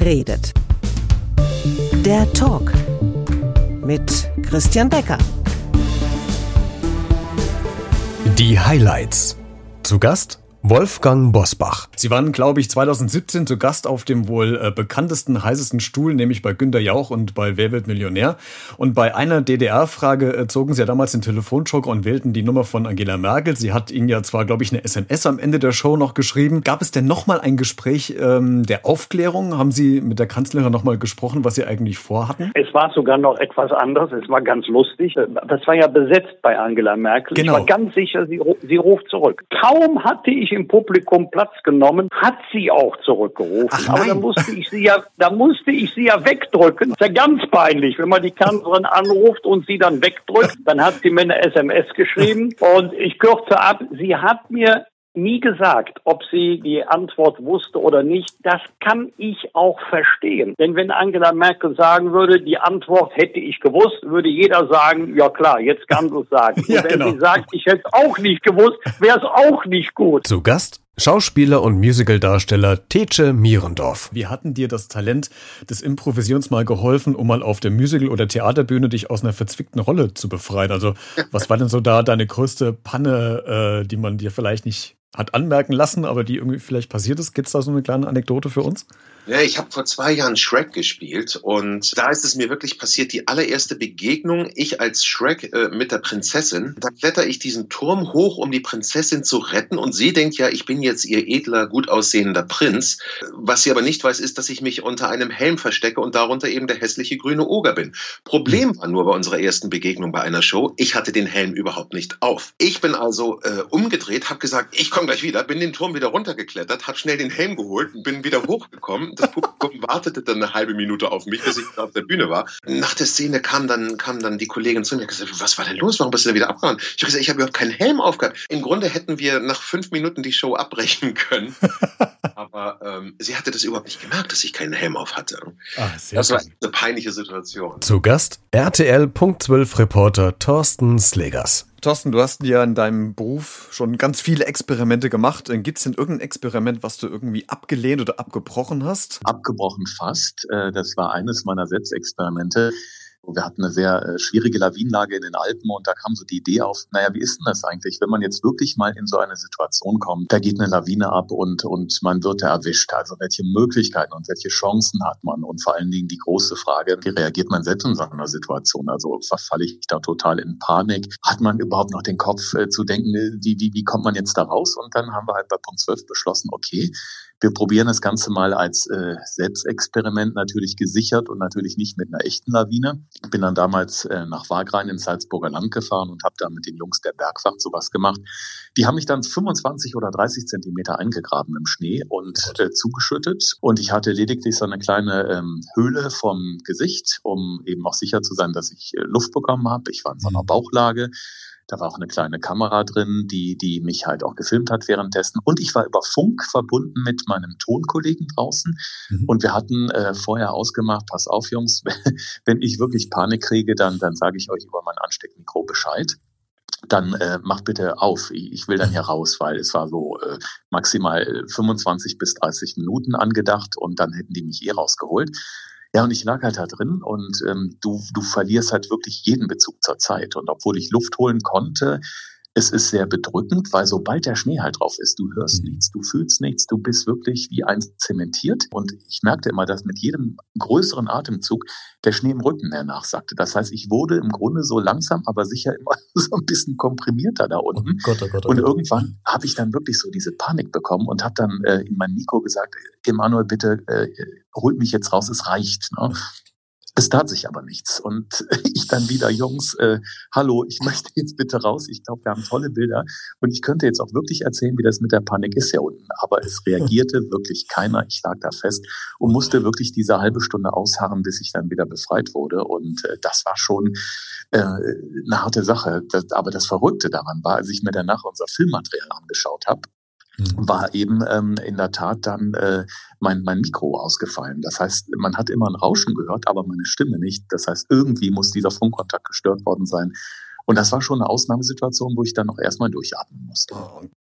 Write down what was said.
redet. Der Talk mit Christian Becker. Die Highlights. Zu Gast Wolfgang Bosbach. Sie waren, glaube ich, 2017 zu Gast auf dem wohl äh, bekanntesten, heißesten Stuhl, nämlich bei Günter Jauch und bei Wer wird Millionär. Und bei einer DDR-Frage äh, zogen Sie ja damals den Telefonjoker und wählten die Nummer von Angela Merkel. Sie hat Ihnen ja zwar, glaube ich, eine SMS am Ende der Show noch geschrieben. Gab es denn nochmal ein Gespräch ähm, der Aufklärung? Haben Sie mit der Kanzlerin nochmal gesprochen, was Sie eigentlich vorhatten? Es war sogar noch etwas anderes. Es war ganz lustig. Das war ja besetzt bei Angela Merkel. Genau. Ich war ganz sicher, sie, sie ruft zurück. Kaum hatte ich im Publikum Platz genommen, hat sie auch zurückgerufen. Ach, Aber da musste ich sie ja, da musste ich sie ja wegdrücken. Das ist ja ganz peinlich, wenn man die Kanzlerin anruft und sie dann wegdrückt. Dann hat sie mir eine SMS geschrieben und ich kürze ab. Sie hat mir nie gesagt, ob sie die Antwort wusste oder nicht. Das kann ich auch verstehen. Denn wenn Angela Merkel sagen würde, die Antwort hätte ich gewusst, würde jeder sagen, ja klar, jetzt kann sie es sagen. ja, Und wenn genau. sie sagt, ich hätte es auch nicht gewusst, wäre es auch nicht gut. Zu Gast Schauspieler und Musicaldarsteller Tece Mierendorf. Wie hatten dir das Talent des Improvisierens mal geholfen, um mal auf der Musical- oder Theaterbühne dich aus einer verzwickten Rolle zu befreien? Also, was war denn so da deine größte Panne, äh, die man dir vielleicht nicht hat anmerken lassen, aber die irgendwie vielleicht passiert ist? Gibt es da so eine kleine Anekdote für uns? Ja, ich habe vor zwei Jahren Shrek gespielt und da ist es mir wirklich passiert, die allererste Begegnung, ich als Shrek äh, mit der Prinzessin. Da kletter ich diesen Turm hoch, um die Prinzessin zu retten und sie denkt ja, ich bin jetzt ihr edler, gut aussehender Prinz. Was sie aber nicht weiß, ist, dass ich mich unter einem Helm verstecke und darunter eben der hässliche grüne Oger bin. Problem war nur bei unserer ersten Begegnung bei einer Show, ich hatte den Helm überhaupt nicht auf. Ich bin also äh, umgedreht, habe gesagt, ich komme gleich wieder, bin den Turm wieder runtergeklettert, habe schnell den Helm geholt und bin wieder hochgekommen das Publikum wartete dann eine halbe Minute auf mich, bis ich auf der Bühne war. Nach der Szene kam dann, kam dann die Kollegin zu mir und gesagt, was war denn los? Warum bist du denn wieder abgehauen? Ich habe gesagt, ich habe überhaupt keinen Helm aufgehabt. Im Grunde hätten wir nach fünf Minuten die Show abbrechen können. Aber ähm, sie hatte das überhaupt nicht gemerkt, dass ich keinen Helm auf hatte. Ah, das war eine peinliche Situation. Zu Gast RTL Punkt 12 Reporter Thorsten Slegers. Thorsten, du hast ja in deinem Beruf schon ganz viele Experimente gemacht. Gibt es denn irgendein Experiment, was du irgendwie abgelehnt oder abgebrochen hast? Abgebrochen fast. Äh, das war eines meiner Selbstexperimente. Wir hatten eine sehr äh, schwierige Lawinenlage in den Alpen und da kam so die Idee auf, naja, wie ist denn das eigentlich, wenn man jetzt wirklich mal in so eine Situation kommt, da geht eine Lawine ab und, und man wird da erwischt. Also welche Möglichkeiten und welche Chancen hat man? Und vor allen Dingen die große Frage, wie reagiert man selbst in so einer Situation? Also verfalle ich da total in Panik? Hat man überhaupt noch den Kopf äh, zu denken, äh, wie, wie, wie kommt man jetzt da raus? Und dann haben wir halt bei Punkt 12 beschlossen, okay, wir probieren das Ganze mal als äh, Selbstexperiment natürlich gesichert und natürlich nicht mit einer echten Lawine. Ich bin dann damals äh, nach Wagrain ins Salzburger Land gefahren und habe da mit den Jungs der Bergwacht sowas gemacht. Die haben mich dann 25 oder 30 Zentimeter eingegraben im Schnee und äh, zugeschüttet. Und ich hatte lediglich so eine kleine ähm, Höhle vom Gesicht, um eben auch sicher zu sein, dass ich äh, Luft bekommen habe. Ich war in so einer mhm. Bauchlage. Da war auch eine kleine Kamera drin, die, die mich halt auch gefilmt hat währenddessen. Und ich war über Funk verbunden mit meinem Tonkollegen draußen. Mhm. Und wir hatten äh, vorher ausgemacht, pass auf, Jungs, wenn ich wirklich Panik kriege, dann, dann sage ich euch über mein Ansteckmikro Bescheid dann äh, macht bitte auf. Ich will dann hier raus, weil es war so äh, maximal 25 bis 30 Minuten angedacht und dann hätten die mich eh rausgeholt. Ja, und ich lag halt da drin und ähm, du, du verlierst halt wirklich jeden Bezug zur Zeit. Und obwohl ich Luft holen konnte, es ist sehr bedrückend, weil sobald der Schnee halt drauf ist, du hörst mhm. nichts, du fühlst nichts, du bist wirklich wie ein zementiert. Und ich merkte immer, dass mit jedem größeren Atemzug der Schnee im Rücken mehr nachsagte. Das heißt, ich wurde im Grunde so langsam, aber sicher immer so ein bisschen komprimierter da unten. Oh Gott, oh Gott, oh Gott. Und irgendwann habe ich dann wirklich so diese Panik bekommen und habe dann äh, in mein Mikro gesagt, Emanuel, bitte äh, holt mich jetzt raus, es reicht. Ne? Es tat sich aber nichts. Und ich dann wieder, Jungs, äh, hallo, ich möchte jetzt bitte raus. Ich glaube, wir haben tolle Bilder. Und ich könnte jetzt auch wirklich erzählen, wie das mit der Panik ist hier unten. Aber es reagierte wirklich keiner. Ich lag da fest und musste wirklich diese halbe Stunde ausharren, bis ich dann wieder befreit wurde. Und äh, das war schon äh, eine harte Sache. Das, aber das Verrückte daran war, als ich mir danach unser Filmmaterial angeschaut habe. War eben ähm, in der Tat dann äh, mein, mein Mikro ausgefallen. Das heißt, man hat immer ein Rauschen gehört, aber meine Stimme nicht. Das heißt, irgendwie muss dieser Funkkontakt gestört worden sein. Und das war schon eine Ausnahmesituation, wo ich dann noch erstmal durchatmen musste. Oh,